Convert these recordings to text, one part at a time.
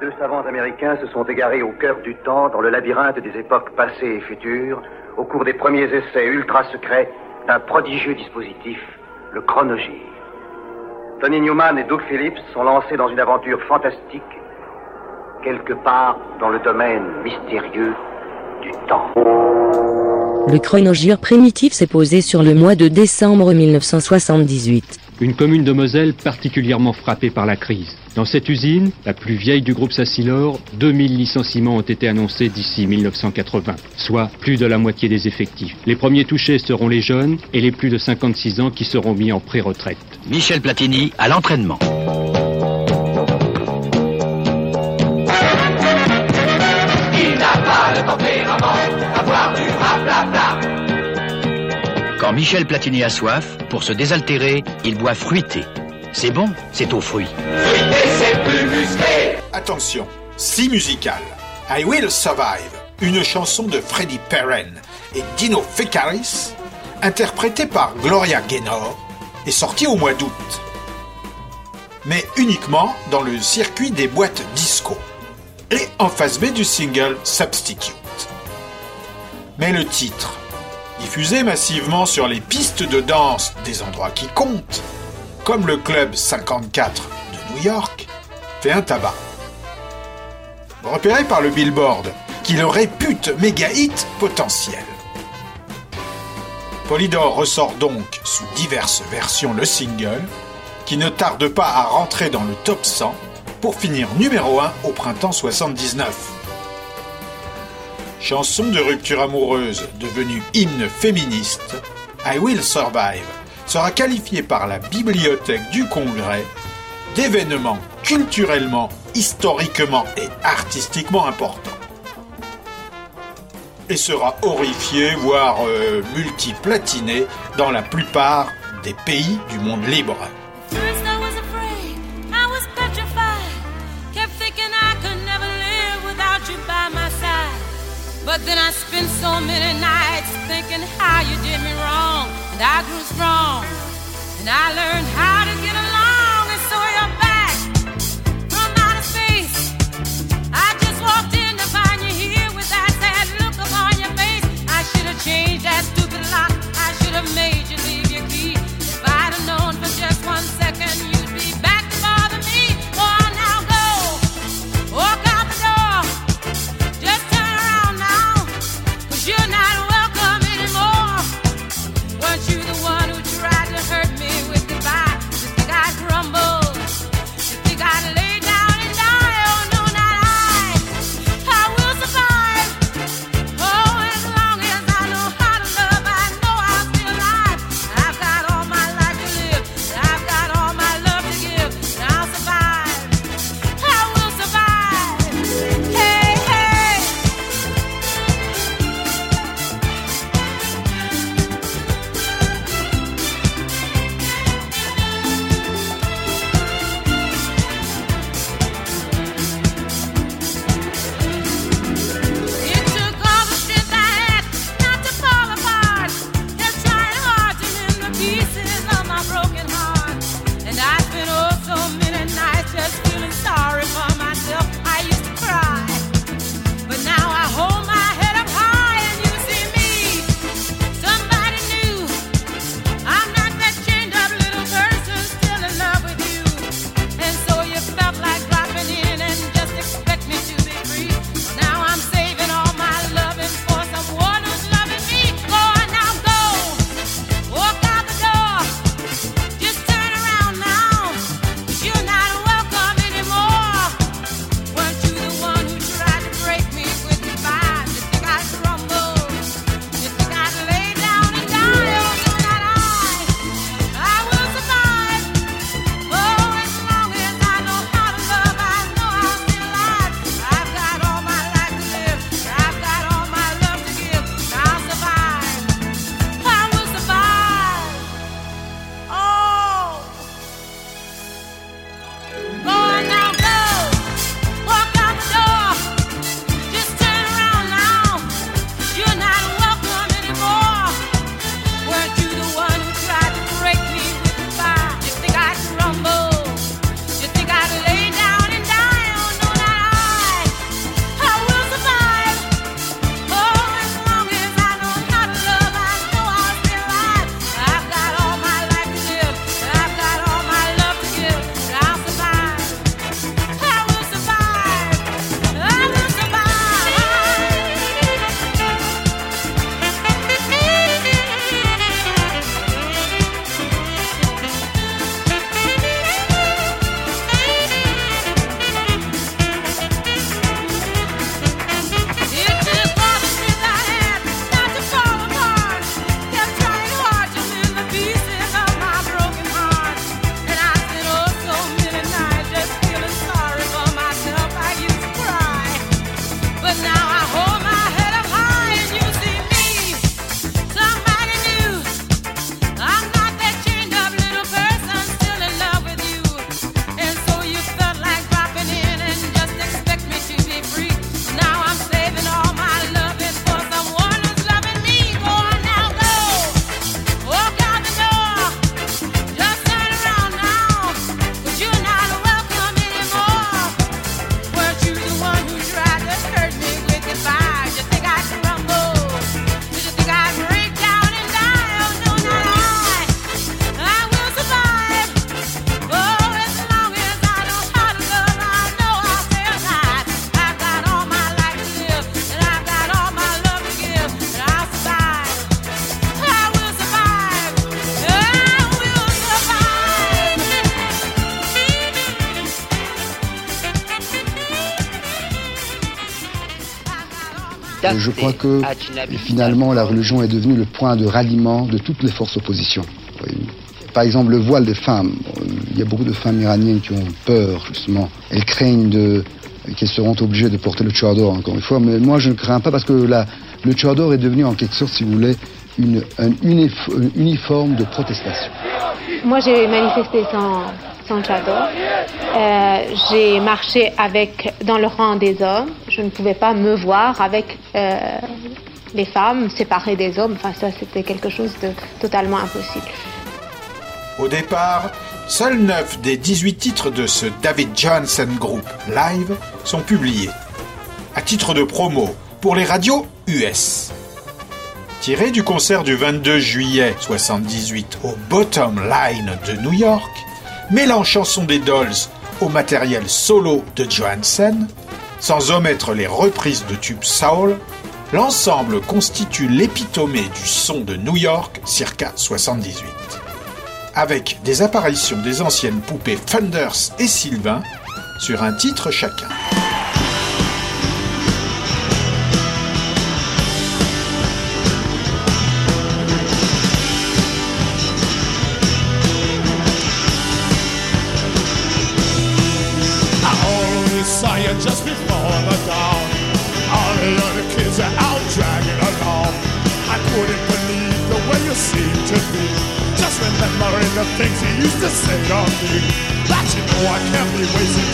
Deux savants américains se sont égarés au cœur du temps, dans le labyrinthe des époques passées et futures, au cours des premiers essais ultra secrets d'un prodigieux dispositif, le chronogire. Tony Newman et Doug Phillips sont lancés dans une aventure fantastique, quelque part dans le domaine mystérieux du temps. Le chronogire primitif s'est posé sur le mois de décembre 1978. Une commune de Moselle particulièrement frappée par la crise. Dans cette usine, la plus vieille du groupe Sassilor, 2000 licenciements ont été annoncés d'ici 1980, soit plus de la moitié des effectifs. Les premiers touchés seront les jeunes et les plus de 56 ans qui seront mis en pré-retraite. Michel Platini à l'entraînement. Quand Michel Platini a soif, pour se désaltérer, il boit fruité. C'est bon, c'est aux fruits. Attention, si musical. I Will Survive, une chanson de Freddie Perren et Dino Fekaris, interprétée par Gloria Gaynor, est sortie au mois d'août. Mais uniquement dans le circuit des boîtes disco et en face B du single Substitute. Mais le titre, diffusé massivement sur les pistes de danse des endroits qui comptent, comme le Club 54 de New York, fait un tabac. Repéré par le Billboard, qui le répute méga hit potentiel. Polydor ressort donc sous diverses versions le single, qui ne tarde pas à rentrer dans le top 100 pour finir numéro 1 au printemps 79. Chanson de rupture amoureuse devenue hymne féministe, I Will Survive sera qualifié par la Bibliothèque du Congrès d'événement culturellement, historiquement et artistiquement important. Et sera horrifié, voire euh, multiplatiné dans la plupart des pays du monde libre. But then I spent so many nights thinking how you did me wrong. I grew strong. And I learned how to get along. Je crois que finalement la religion est devenue le point de ralliement de toutes les forces opposition. Par exemple, le voile des femmes. Il y a beaucoup de femmes iraniennes qui ont peur, justement. Elles craignent de, qu'elles seront obligées de porter le chador, encore une fois. Mais moi, je ne crains pas parce que la, le chador est devenu, en quelque sorte, si vous voulez, une, un uniforme de protestation. Moi, j'ai manifesté sans, Euh, j'ai marché avec, dans le rang des hommes. Je ne pouvais pas me voir avec euh, les femmes séparées des hommes. Enfin, ça, c'était quelque chose de totalement impossible. Au départ, seuls 9 des 18 titres de ce David Johnson Group live sont publiés. À titre de promo pour les radios US. Tiré du concert du 22 juillet 78 au Bottom Line de New York, mêlant chanson des Dolls au matériel solo de Johansen, sans omettre les reprises de tubes soul, l'ensemble constitue l'épitomée du son de New York circa 78 avec des apparitions des anciennes poupées Thunders et Sylvain sur un titre chacun. Say on me. That you know I can't be wasting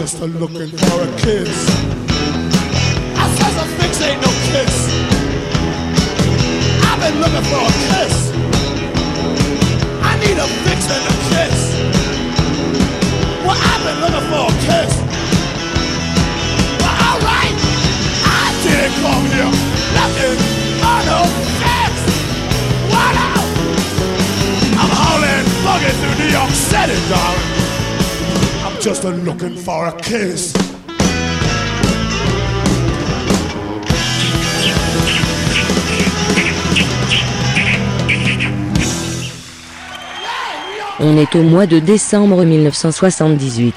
just a looking for a kiss. I says a fix ain't no kiss. I've been looking for a kiss. I need a fix and a kiss. Well, I've been looking for a kiss. Well, alright. I didn't come here looking for no fix. What? I'm hauling bugging through New York City, darling. I'm just a looking for a kiss. On est au mois de décembre 1978.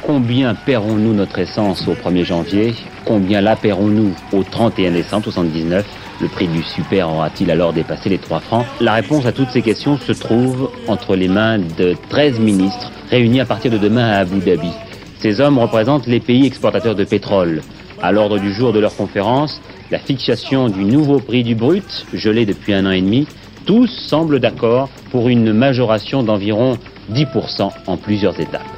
Combien paierons-nous notre essence au 1er janvier? Combien la paierons-nous au 31 décembre 79 le prix du super aura-t-il alors dépassé les 3 francs? La réponse à toutes ces questions se trouve entre les mains de 13 ministres réunis à partir de demain à Abu Dhabi. Ces hommes représentent les pays exportateurs de pétrole. À l'ordre du jour de leur conférence, la fixation du nouveau prix du brut, gelé depuis un an et demi, tous semblent d'accord pour une majoration d'environ 10% en plusieurs étapes.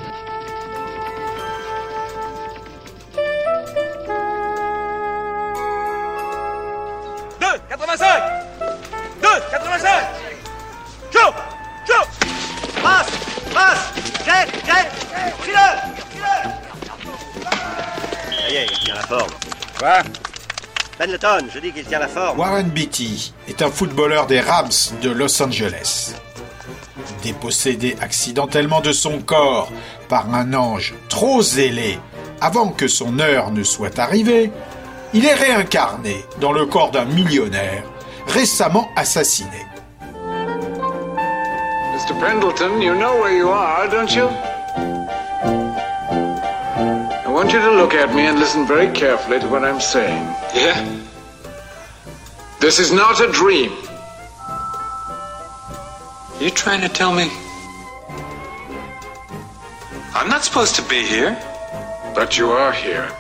Forme. Quoi Pendleton, je dis qu'il tient la forme. Warren Beatty est un footballeur des Rams de Los Angeles. Dépossédé accidentellement de son corps par un ange trop zélé avant que son heure ne soit arrivée, il est réincarné dans le corps d'un millionnaire récemment assassiné. Mr. Pendleton, you know where you are, don't you? I want you to look at me and listen very carefully to what I'm saying. Yeah? This is not a dream. You trying to tell me I'm not supposed to be here? But you are here.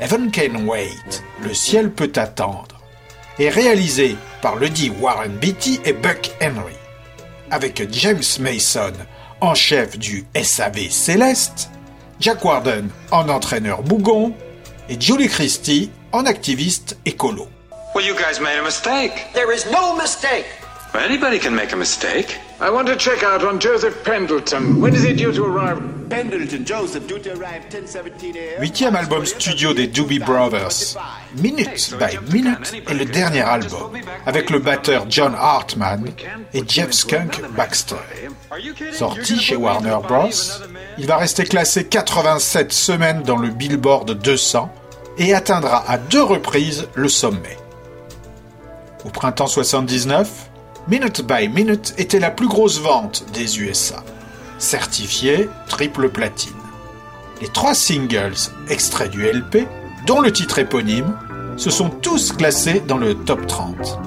Heaven Can Wait, Le ciel peut attendre, est réalisé par le dit Warren Beatty et Buck Henry, avec James Mason en chef du SAV Céleste, Jack Warden en entraîneur bougon et Julie Christie en activiste écolo. Well, you guys made a mistake. There is no mistake. Well, anybody can make a mistake. I want to check out on Joseph Pendleton. When is he due to arrive? Pendleton Joseph due to arrive 1017 a.m. Huitième album studio des Doobie Brothers, Minute by Minute est le dernier album, avec le batteur John Hartman et Jeff Skunk Baxter. Sorti chez Warner Bros., il va rester classé 87 semaines dans le Billboard 200 et atteindra à deux reprises le sommet. Au printemps 79, Minute by Minute était la plus grosse vente des USA, certifiée triple platine. Les trois singles extraits du LP, dont le titre éponyme, se sont tous classés dans le top 30.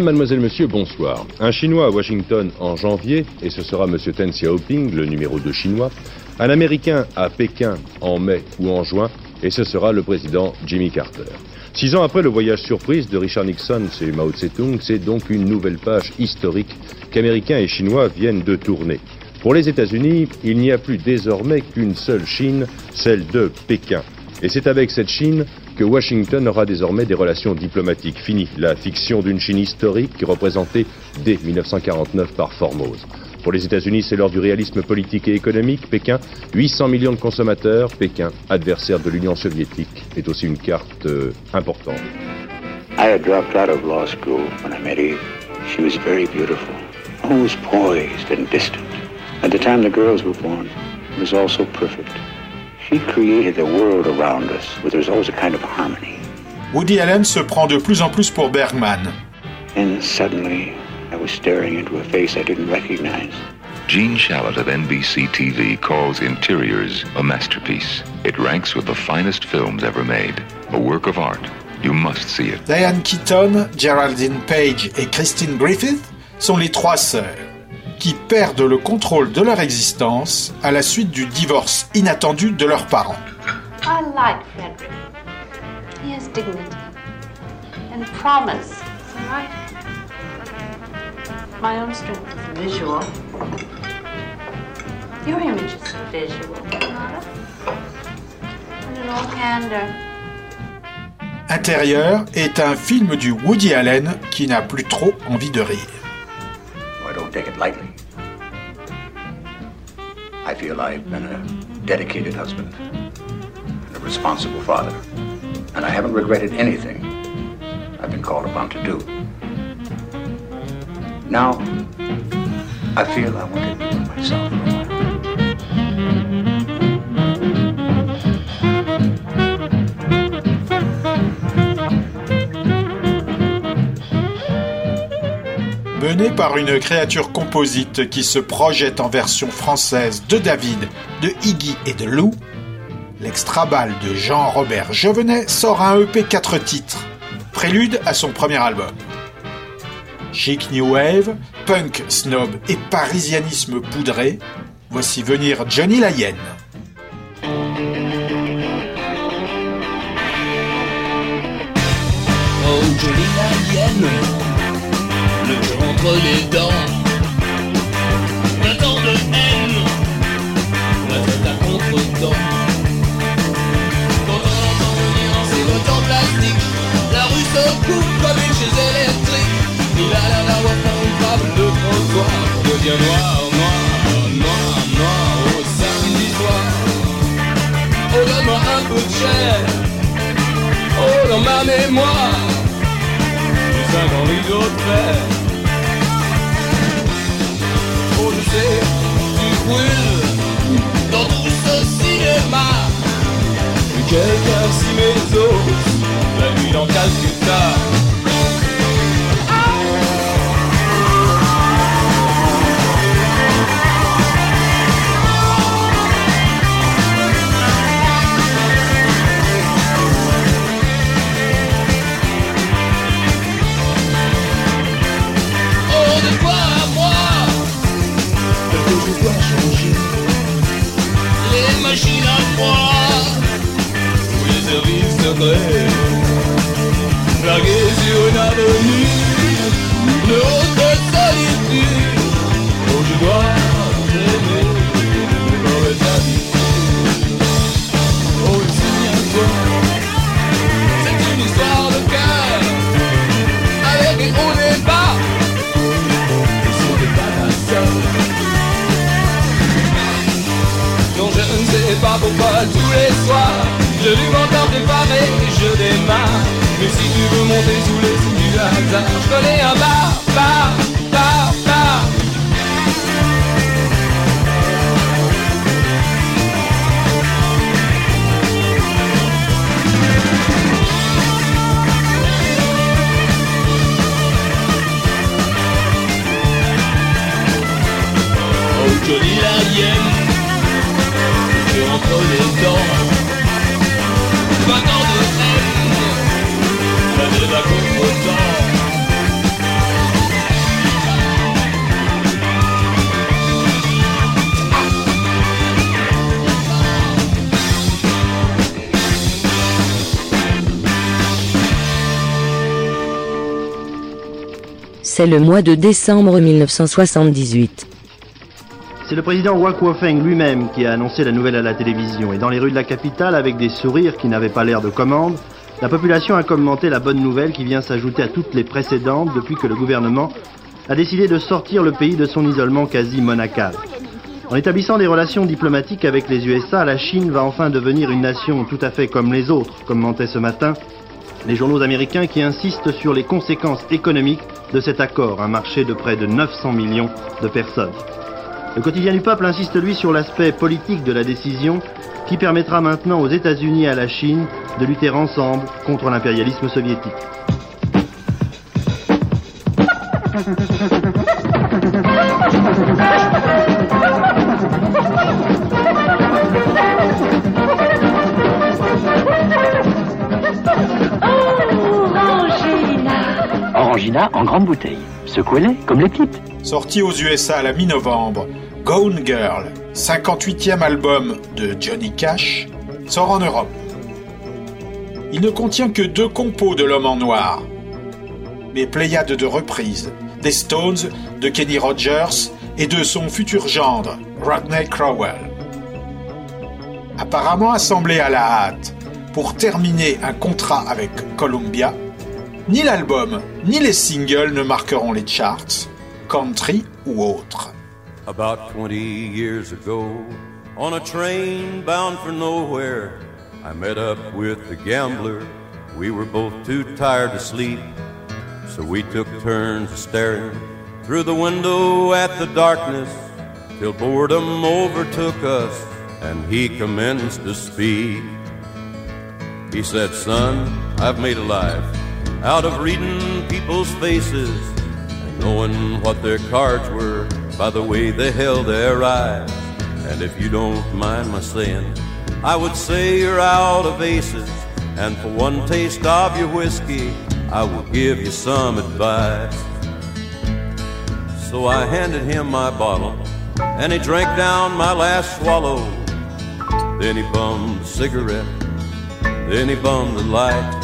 Madame, mademoiselle, monsieur, bonsoir. Un Chinois à Washington en janvier, et ce sera monsieur Ten Xiaoping, le numéro 2 chinois. Un Américain à Pékin en mai ou en juin, et ce sera le président Jimmy Carter. Six ans après le voyage surprise de Richard Nixon chez Mao Tse-tung, c'est donc une nouvelle page historique qu'Américains et Chinois viennent de tourner. Pour les États-Unis, il n'y a plus désormais qu'une seule Chine, celle de Pékin. Et c'est avec cette Chine Washington aura désormais des relations diplomatiques. Fini la fiction d'une Chine historique représentée dès 1949 par Formose. Pour les États-Unis, c'est l'heure du réalisme politique et économique. Pékin, 800 millions de consommateurs. Pékin, adversaire de l'Union soviétique, est aussi une carte euh, importante. I had dropped out of law school when I met Eve. She was very beautiful, always poised and distant. At the time the girls were born, it was all so perfect. She created a world around us where there was always a kind of harmony. Woody Allen se prend de plus en plus pour Bergman. And suddenly, I was staring into a face I didn't recognize. Gene Shalit of NBC TV calls Interiors a masterpiece. It ranks with the finest films ever made. A work of art. You must see it. Diane Keaton, Geraldine Page et Christine Griffith sont les trois sœurs qui perdent le contrôle de leur existence à la suite du divorce inattendu de leurs parents. I like Frederick. He has dignity and promise. So I, my own strength is visual. Your image is visual, not And in all candor, Intérieur est un film du Woody Allen qui n'a plus trop envie de rire. Don't take it lightly. I feel I've been a dedicated husband and a responsible father, and I haven't regretted anything I've been called upon to do. Now, I feel I want to do it myself. Mené par une créature composite qui se projette en version française de David, de Iggy et de Lou, l'extra-balle de Jean-Robert Jovenet sort un EP 4 titres, prélude à son premier album. Chic New Wave, punk snob et parisianisme poudré, voici venir Johnny la coupe comme une chaise électrique. Il a l'air d'avoir fait une de trottoir, devient noir, noir, noir, noir, au samedi soir. Oh, donne-moi un peu de chair. Oh, dans ma mémoire, du sein dans les autres verres. Oh, je sais, tu brûles dans tout ce cinéma. Quelqu'un si mes os, nuit dans Calcutta. C'est le mois de décembre 1978. C'est le président Wak Wofeng lui-même qui a annoncé la nouvelle à la télévision. Et dans les rues de la capitale, avec des sourires qui n'avaient pas l'air de commande, la population a commenté la bonne nouvelle qui vient s'ajouter à toutes les précédentes depuis que le gouvernement a décidé de sortir le pays de son isolement quasi monacal. En établissant des relations diplomatiques avec les USA, la Chine va enfin devenir une nation tout à fait comme les autres, commentaient ce matin les journaux américains qui insistent sur les conséquences économiques de cet accord, un marché de près de 900 millions de personnes. Le quotidien du peuple insiste lui sur l'aspect politique de la décision qui permettra maintenant aux États-Unis et à la Chine de lutter ensemble contre l'impérialisme soviétique. Orangina en grande bouteille. Secouez-les comme les petites. Sorti aux USA à la mi-novembre, Gone Girl, 58e album de Johnny Cash, sort en Europe. Il ne contient que deux compos de l'homme en noir, mais pléiade de reprises, des Stones, de Kenny Rogers et de son futur gendre, Rodney Crowell. Apparemment assemblé à la hâte pour terminer un contrat avec Columbia, ni l'album ni les singles ne marqueront les charts, country ou autres. About 20 years ago, on a train bound for nowhere, I met up with the gambler. We were both too tired to sleep, so we took turns staring through the window at the darkness till boredom overtook us and he commenced to speak. He said, Son, I've made a life out of reading people's faces and knowing what their cards were by the way they held their eyes. And if you don't mind my saying, I would say you're out of aces. And for one taste of your whiskey, I will give you some advice. So I handed him my bottle, and he drank down my last swallow. Then he bummed a cigarette, then he bummed the light.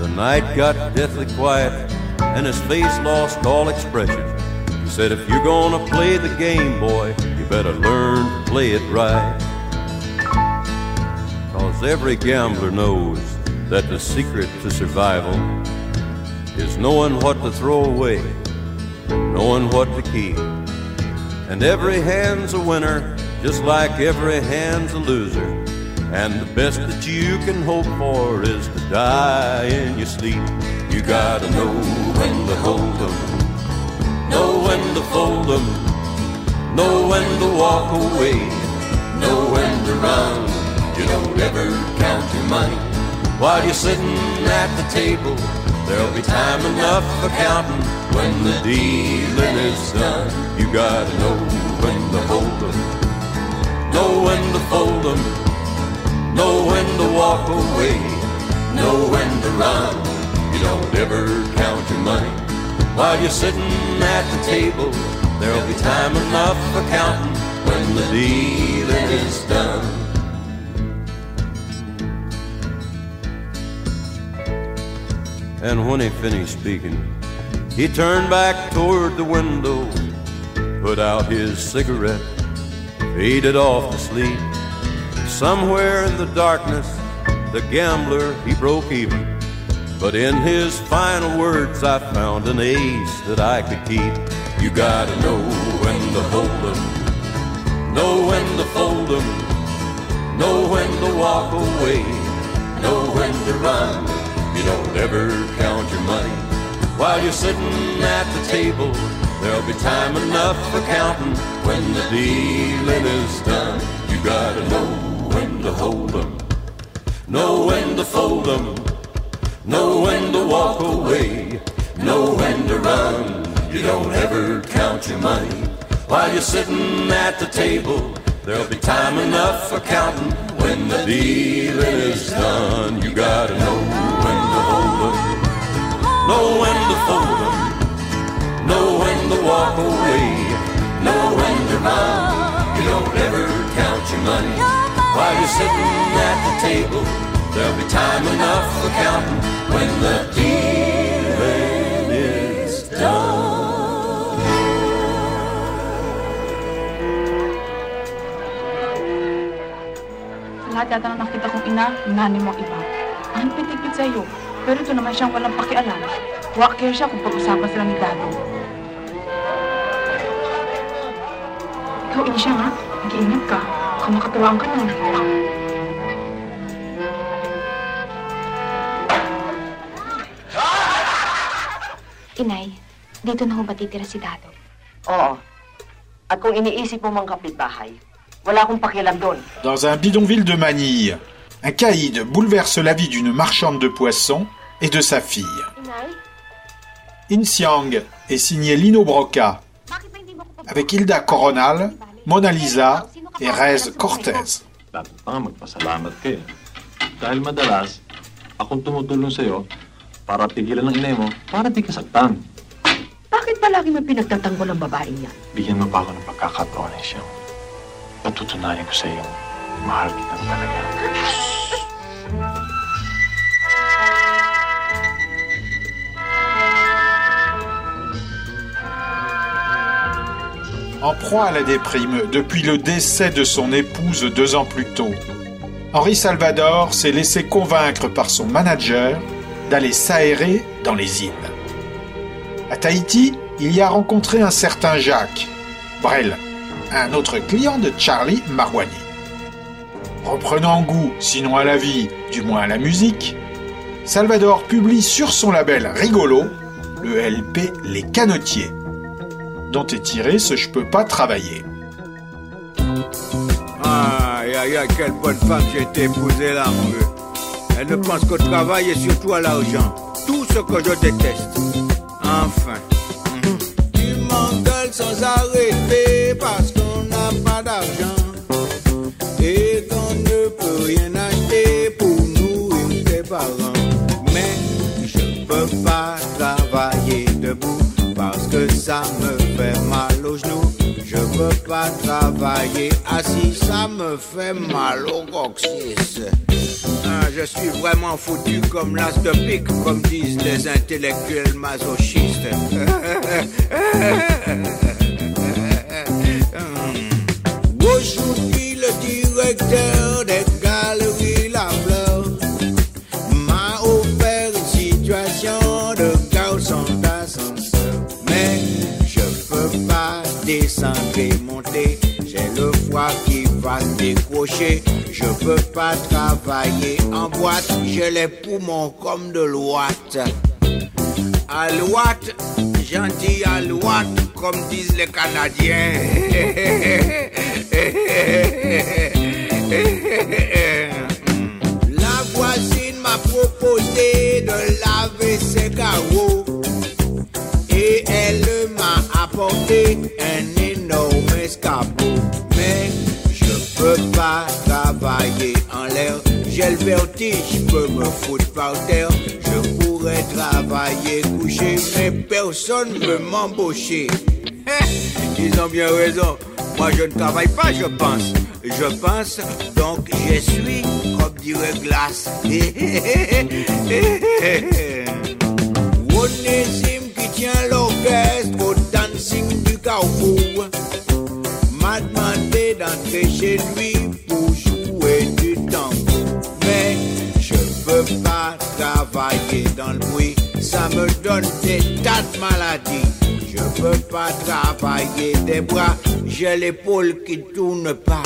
The night got deathly quiet, and his face lost all expression. He said, If you're gonna play the game, boy, you better learn to play it right. Cause every gambler knows that the secret to survival is knowing what to throw away, knowing what to keep. And every hand's a winner, just like every hand's a loser. And the best that you can hope for is to die in your sleep. You gotta know when to hold 'em, know when to fold 'em, know when to walk away, know when to run. You don't ever count your money while you're sitting at the table. There'll be time enough for counting when the dealing is done. You gotta know when to hold 'em, know when to fold 'em. Know when to walk away, know when to run. You don't ever count your money while you're sitting at the table. There'll be time enough for counting when the dealing is done. And when he finished speaking, he turned back toward the window, put out his cigarette, faded off to sleep. Somewhere in the darkness, the gambler, he broke even. But in his final words, I found an ace that I could keep. You gotta know when to hold 'em, know when to fold 'em, know when to walk away, know when to run. You don't ever count your money while you're sitting at the table. There'll be time enough for counting when the dealing is done. You gotta know when to hold 'em, know when to fold 'em, know when to walk away, know when to run. You don't ever count your money while you're sitting at the table. There'll be time enough for counting when the dealing is done. You gotta know when to hold 'em, know when to fold 'em, know when to walk away, know when to run. You don't ever count your money While you're sitting at the table, there'll be time enough for counting when the dealing is done. Sa lahat yata na nakita kong ina, nani mo iba. Ang pitikit sa'yo, pero ito naman siyang walang pakialam. Wakir siya kung pag-usapan sila ni Dado. Ikaw, Isha, ha? Mag-iingat ka. Baka makatawaan ka na. Inay, dito na ho ba titira si Dado? Oo. At kung iniisip mo mga kapitbahay, wala akong pakialam doon. Dans un bidonville de Manille, un caïd bouleverse la vie d'une marchande de poissons et de sa fille. In Siang est signé Lino Broca, avec Hilda Coronal, Mona Lisa et Rez Cortez. Dapat pa nga magpasalamat ka eh. Dahil madalas, akong tumutulong sa'yo para pigilan ng inay mo para di ka saktan. Bakit palagi mo pinagtatanggol ang babae niya? Bigyan mo pa ako ng pagkakataon siyang patutunayan ko sa iyo mahal kita talaga. En proie à la déprime depuis le décès de son épouse deux ans plus tôt, Henri Salvador s'est laissé convaincre par son manager d'aller s'aérer dans les îles. À Tahiti, il y a rencontré un certain Jacques Brel, un autre client de Charlie Marouani. Reprenant goût, sinon à la vie, du moins à la musique, Salvador publie sur son label Rigolo le LP Les Canotiers, dont est tiré ce Je peux pas travailler. Aïe, aïe, aïe, quelle bonne femme j'ai été épousée là, mon vieux. Elle ne pense qu'au travail et surtout à l'argent. Tout ce que je déteste. Enfin. Tu m'engueules sans arrêter ça me fait mal aux genoux. Je peux pas travailler assis, ça me fait mal au coccyx. Ah, je suis vraiment foutu comme l'as de pique, comme disent les intellectuels masochistes. Aujourd'hui, le directeur se décrocher. Je peux pas travailler en boîte. J'ai les poumons comme de l'ouate. Alouette, gentil alouette, comme disent les Canadiens. La voisine m'a proposé de laver ses carreaux et elle m'a apporté un énorme escabeau. Pas travailler en l'air. J'ai le vertige, je peux me foutre par terre. Je pourrais travailler couché, mais personne ne m'embaucher. Ils ont bien raison. Moi je ne travaille pas, je pense. Je pense, donc je suis, comme dirait Glace. Onésime qui tient l'orchestre au dancing du carrefour m'a demandé d'entrer chez lui travailler dans le bruit, ça me donne des tas de maladies. Je peux pas travailler des bras, j'ai l'épaule qui tourne pas.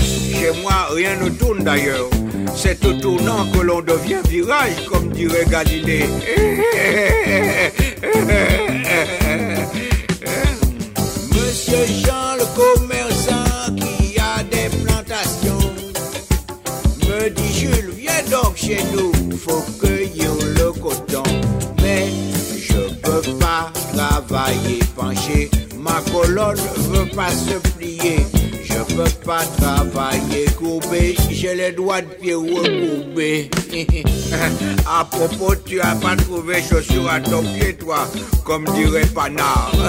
Chez moi, rien ne tourne d'ailleurs. C'est au tournant que l'on devient virage, comme dirait Galilée. Monsieur Jean, chez nous, faut cueillir le coton. Mais je peux pas travailler penché, ma colonne veut pas se plier. Je peux pas travailler courbé, j'ai les doigts de pied recourbés. à propos, tu as pas trouvé chaussures à ton pied, toi, comme dirait Panard.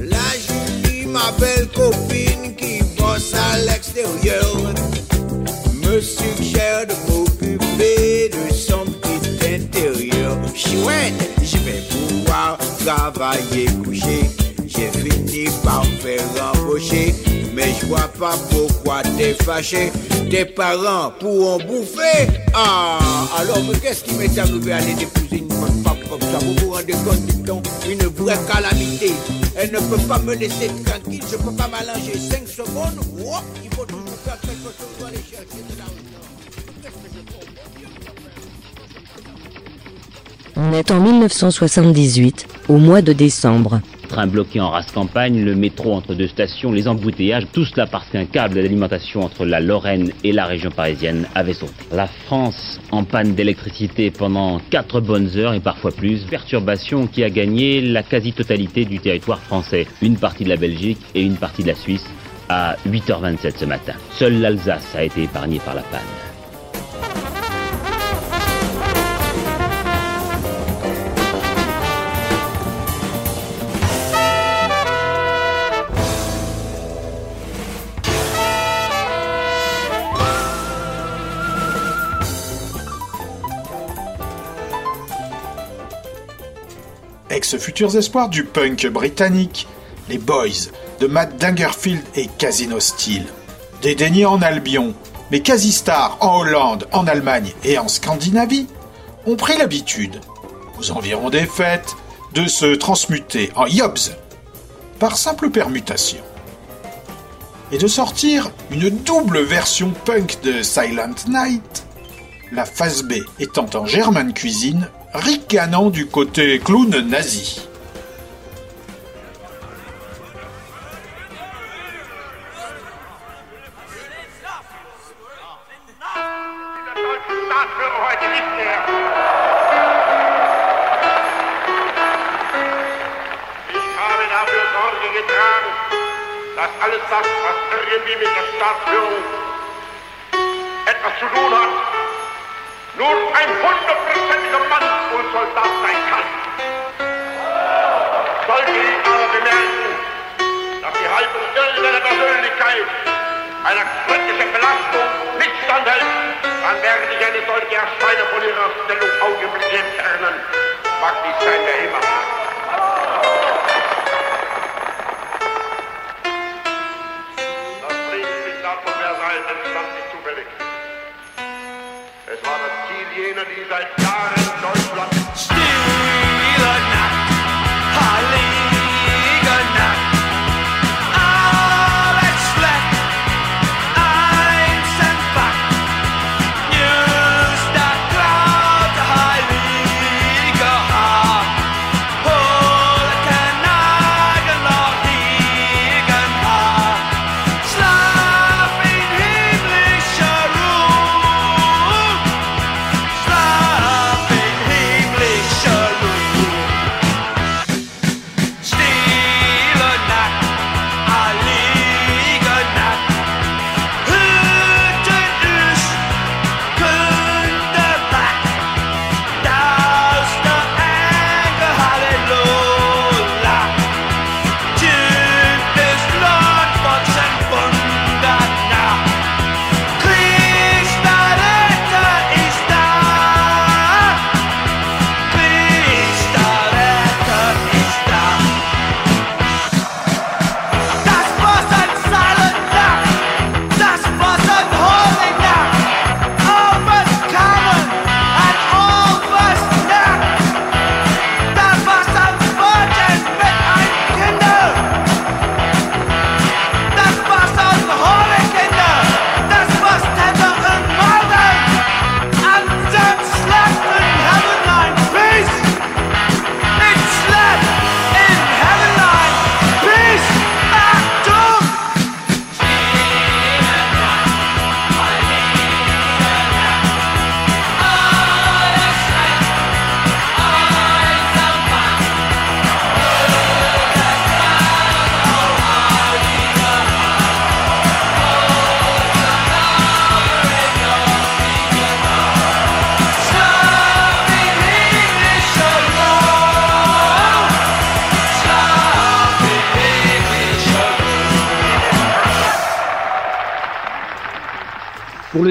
La Julie, ma belle copine me suggère de m'occuper de son petit intérieur. Chouette, je vais pouvoir travailler couché. Fini par faire gaucher. Mais je vois pas pourquoi t'es fâché. Tes parents pourront bouffer. Ah, alors qu'est-ce qui m'est arrivé à aller d'épouser une bonne femme comme ça? Vous vous rendez compte du temps Une vraie calamité. Elle ne peut pas me laisser tranquille. Je peux pas m'allonger 5 secondes. Wouah, il faut toujours faire quelque chose pour aller chercher de. On est en 1978, au mois de décembre. Train bloqué en race campagne, le métro entre deux stations, les embouteillages, tout cela parce qu'un câble d'alimentation entre la Lorraine et la région parisienne avait sauté. La France en panne d'électricité pendant quatre bonnes heures et parfois plus, perturbation qui a gagné la quasi-totalité du territoire français, une partie de la Belgique et une partie de la Suisse à 8h27 ce matin. Seule l'Alsace a été épargnée par la panne. Ex-futurs espoirs du punk britannique, les Boys de Matt Dangerfield et Casino Steel. Dédaignés en Albion, mais quasi-stars en Hollande, en Allemagne et en Scandinavie, ont pris l'habitude, aux environs des fêtes, de se transmuter en Yobs par simple permutation et de sortir une double version punk de Silent Night, la phase B étant en German cuisine, ricanant du côté clown nazi. Alles das, was irgendwie mit der etwas zu tun hat, nur ein hundertprozentiger Mann und Soldat sein kann. Sollte ich aber bemerken, dass die Haltung irgendeiner Persönlichkeit einer kritischen Belastung nicht standhält, dann werde ich eine solche Erscheinung von ihrer Stellung augenblicklich entfernen. Mag dies sein, wer immer. Das Friedensdiktat von Versailles entstand nicht zufällig. Es war das jener, die seit Jahren Deutschland...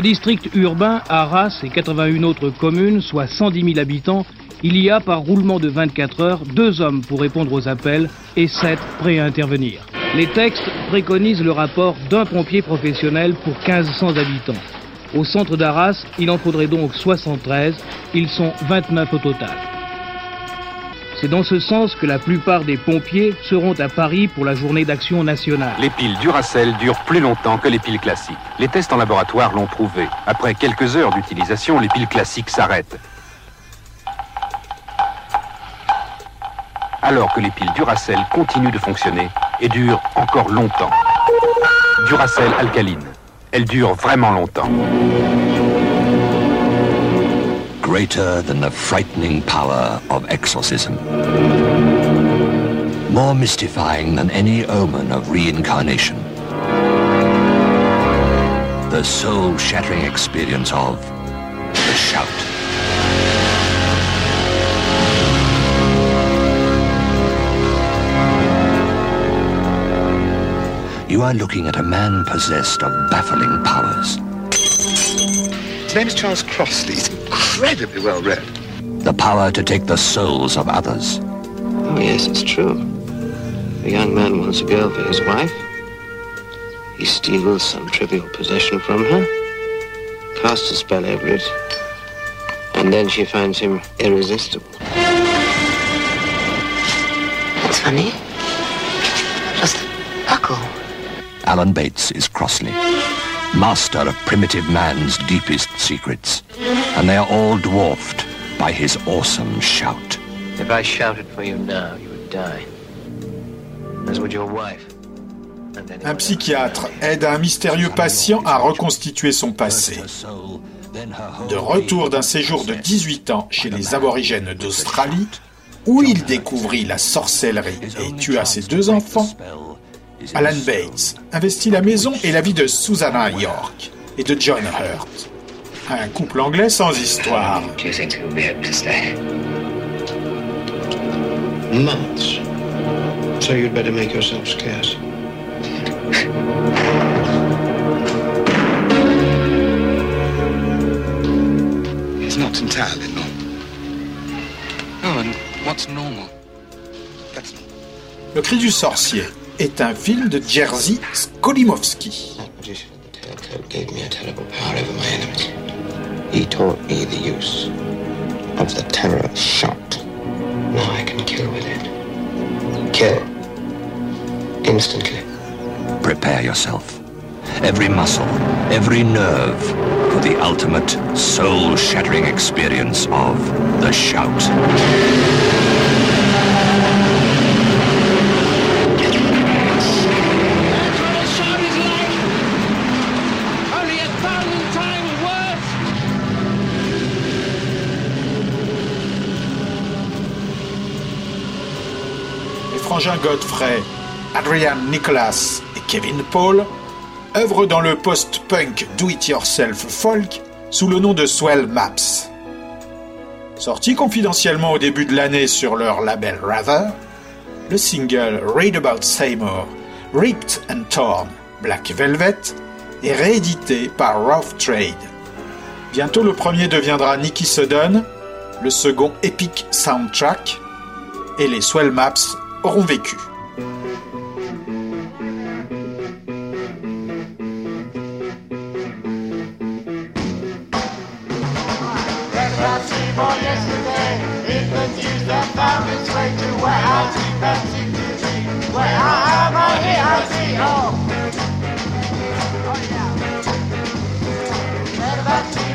district urbain, Arras et 81 autres communes, soit 110 000 habitants, il y a par roulement de 24 heures deux hommes pour répondre aux appels et sept prêts à intervenir. Les textes préconise le rapport d'un pompier professionnel pour 1500 habitants. Au centre d'Arras, il en faudrait donc 73, ils sont 29 au total. C'est dans ce sens que la plupart des pompiers seront à Paris pour la journée d'action nationale. Les piles Duracell durent plus longtemps que les piles classiques. Les tests en laboratoire l'ont prouvé. Après quelques heures d'utilisation, les piles classiques s'arrêtent. Alors que les piles Duracell continuent de fonctionner et durent encore longtemps. Duracell alcaline. Elles durent vraiment longtemps. Greater than the frightening power of exorcism. More mystifying than any omen of reincarnation. The soul shattering experience of the shout. You are looking at a man possessed of baffling powers. His name is Charles Crossley. He's incredibly well read. The power to take the souls of others. Oh, yes, it's true. A young man wants a girl for his wife. He steals some trivial possession from her, casts a spell over it, and then she finds him irresistible. That's funny. Just buckle. Alan Bates is Crossley, master of primitive man's deepest secrets, and they are all dwarfed by his awesome shout. If I shouted for you now, you would die. As would your wife. Un psychiatre aide un mystérieux patient à reconstituer son passé. De retour d'un séjour de 18 ans chez les aborigènes d'Australie, où il découvrit la sorcellerie et tua ses deux enfants, Alan Bates investit la maison et la vie de Susanna York et de John Hurt. Un couple anglais sans histoire. Months. So you'd better make yourself scarce. It's not entirely normal. Oh, and what's normal? That's not. Le cri du sorcier est un film de Jerzy Skolimowski. Telltale gave me a terrible power over my enemies. He taught me the use of the terror shot. Now I can kill with it. Kill. Instantly. Prepare yourself. Every muscle, every nerve for the ultimate soul shattering experience of the shout. Les frangins Godfrey, Adrian Nicholas et Kevin Paul œuvrent dans le post-punk do-it-yourself folk sous le nom de Swell Maps. Sorti confidentiellement au début de l'année sur leur label Rather, le single Read About Seymour, Ripped and Torn, Black Velvet est réédité par Rough Trade. Bientôt le premier deviendra Nicky Sudden, le second Epic Soundtrack, et les Swell Maps auront vécu.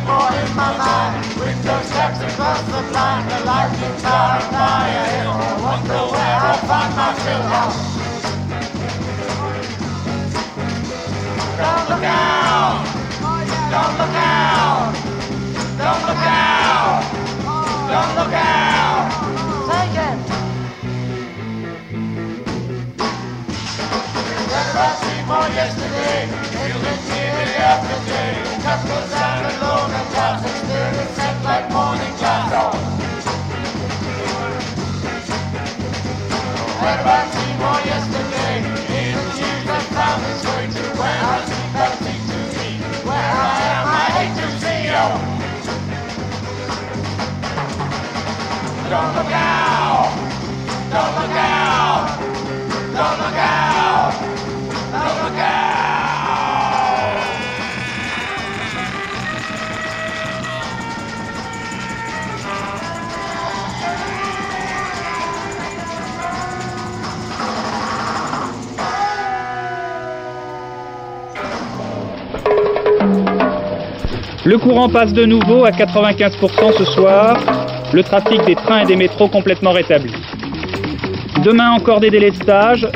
Read in my mind. Window steps across the blind. The lightning tower by a hill. I wonder where I'll find my fill. Oh. Don't look out! Don't look out! Don't look out! Don't look out! Take it! Seymour yesterday. Been years after day. Couples out alone and and spirits set like morning clouds. Read about Seymour yesterday. In the news that found way to where I see Pepsi to me. Where I am, I hate to see you. Don't look out! Don't look out! Don't look out! Le courant passe de nouveau à 95% ce soir. Le trafic des trains et des métros complètement rétabli. Demain encore des délais de stage.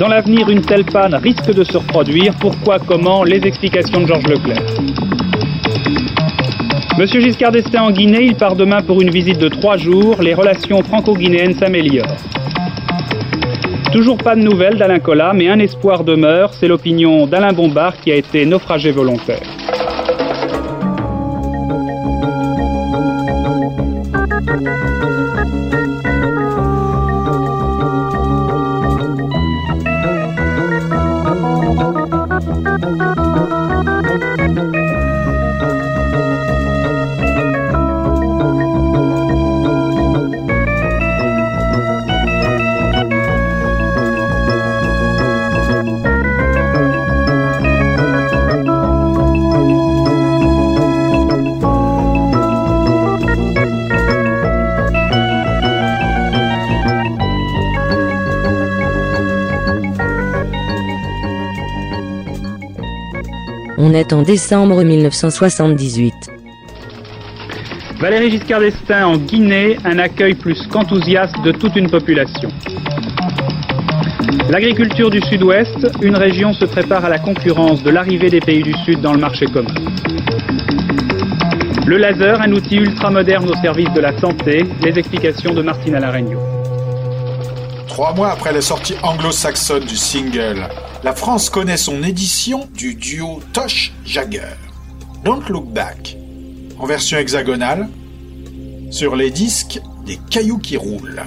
Dans l'avenir, une telle panne risque de se reproduire. Pourquoi, comment Les explications de Georges Leclerc. Monsieur Giscard d'Estaing en Guinée, il part demain pour une visite de trois jours. Les relations franco-guinéennes s'améliorent. Toujours pas de nouvelles d'Alain Collat, mais un espoir demeure, c'est l'opinion d'Alain Bombard qui a été naufragé volontaire. On est en décembre 1978. Valéry Giscard d'Estaing en Guinée, un accueil plus qu'enthousiaste de toute une population. L'agriculture du Sud-Ouest, une région se prépare à la concurrence de l'arrivée des pays du Sud dans le marché commun. Le laser, un outil ultra-moderne au service de la santé, les explications de Martina Laregno. Trois mois après la sortie anglo-saxonne du single, la France connaît son édition du duo Tosh Jagger. Don't Look Back, en version hexagonale, sur les disques des cailloux qui roulent.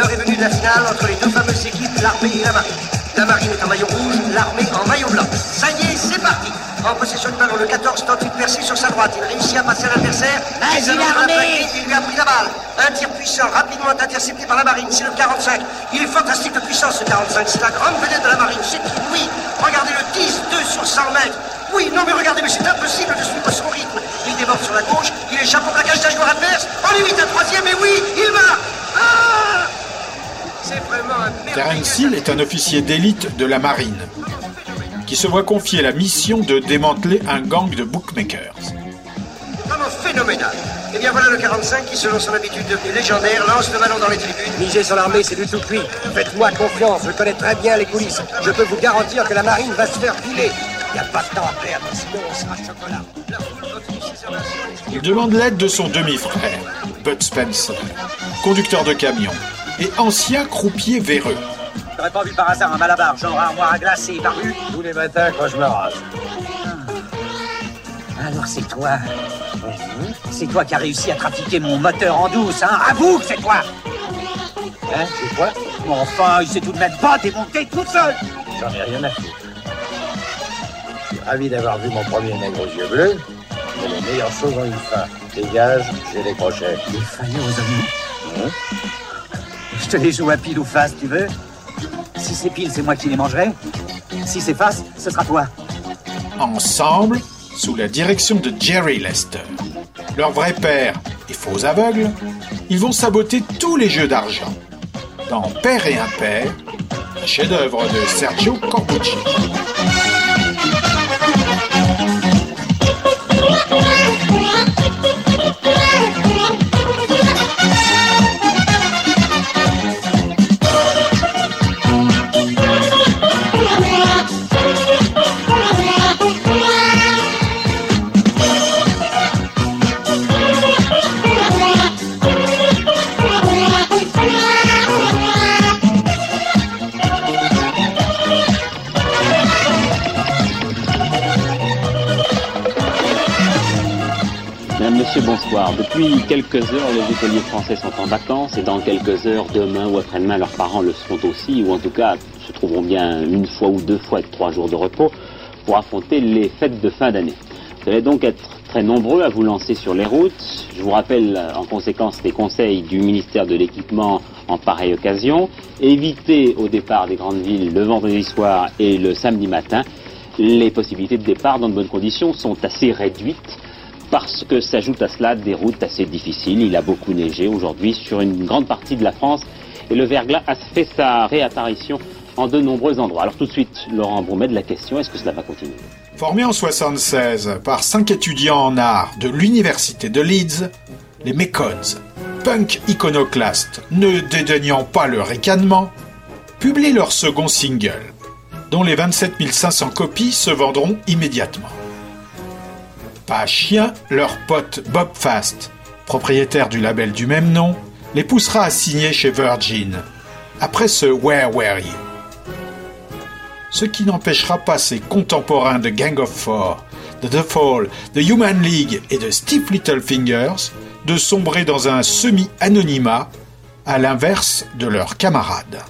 L'heure est venue de la finale entre les deux fameuses équipes, l'armée et la marine. La marine est en maillot rouge, l'armée en maillot blanc. Ça y est, c'est parti En possession du ballon, le 14 tente une percée sur sa droite. Il réussit à passer à l'adversaire. Vas-y, de l'armée Il lui a pris la balle. Un tir puissant, rapidement intercepté par la marine. C'est le 45. Il est fantastique de puissance, ce 45. C'est la grande vedette de la marine. C'est Oui Regardez le 10-2 sur 100 mètres. Oui, non mais regardez, mais c'est impossible de suivre son rythme. Il déborde sur la gauche, il échappe au plaquage d'un joueur adverse. On lui un troisième, et oui, il marque Ah Terence Hill est un officier d'élite de la marine qui se voit confier la mission de démanteler un gang de bookmakers. Vraiment phénoménal. Et bien voilà le 45 qui, selon son habitude devenue légendaire, lance le ballon dans les tribunes. Miser sur l'armée, c'est du tout cuit. Faites-moi confiance, je connais très bien les coulisses. Je peux vous garantir que la marine va se faire piler. Il n'y a pas de temps à perdre, sinon on sera chocolat. Il demande l'aide de son demi-frère, Bud Spencer, conducteur de camion et ancien croupier véreux. T'aurais pas vu par hasard un malabar, genre un armoire à glace et barbu Tous les matins quand je me rase. Alors c'est toi. C'est toi qui as réussi à trafiquer mon moteur en douce, hein Avoue que c'est toi Hein? C'est quoi? Mais enfin, il sait tout de même pas démonter tout seul J'en ai rien à foutre. Je suis ravi d'avoir vu mon premier nègre aux yeux bleus. Mais les meilleures choses ont une fin. Dégage, j'ai les crochets. Les faillots aux oignons Je te les joue à pile ou face, tu veux Si c'est pile, c'est moi qui les mangerai. Si c'est face, ce sera toi. Ensemble, sous la direction de Jerry Lester, leur vrai père et faux aveugle, ils vont saboter tous les jeux d'argent. Dans Père et Impair, un chef-d'œuvre de Sergio Corbucci. Depuis quelques heures, les écoliers français sont en vacances et dans quelques heures, demain ou après-demain, leurs parents le seront aussi, ou en tout cas se trouveront bien une fois ou deux fois avec trois jours de repos pour affronter les fêtes de fin d'année. Vous allez donc être très nombreux à vous lancer sur les routes. Je vous rappelle en conséquence les conseils du ministère de l'Équipement en pareille occasion. Évitez au départ des grandes villes le vendredi soir et le samedi matin. Les possibilités de départ dans de bonnes conditions sont assez réduites parce que s'ajoutent à cela des routes assez difficiles. Il a beaucoup neigé aujourd'hui sur une grande partie de la France et le verglas a fait sa réapparition en de nombreux endroits. Alors tout de suite, Laurent Broumet de la question, est-ce que cela va continuer? Formés en 76 par cinq étudiants en art de l'université de Leeds, les Mekons, punk iconoclastes ne dédaignant pas le ricanement, publient leur second single, dont les 27 500 copies se vendront immédiatement. Chien, leur pote Bob Fast, propriétaire du label du même nom, les poussera à signer chez Virgin, après ce Where Were You ce qui n'empêchera pas ses contemporains de Gang of Four, The Fall, de Human League et de Stiff Little Fingers de sombrer dans un semi-anonymat à l'inverse de leurs camarades.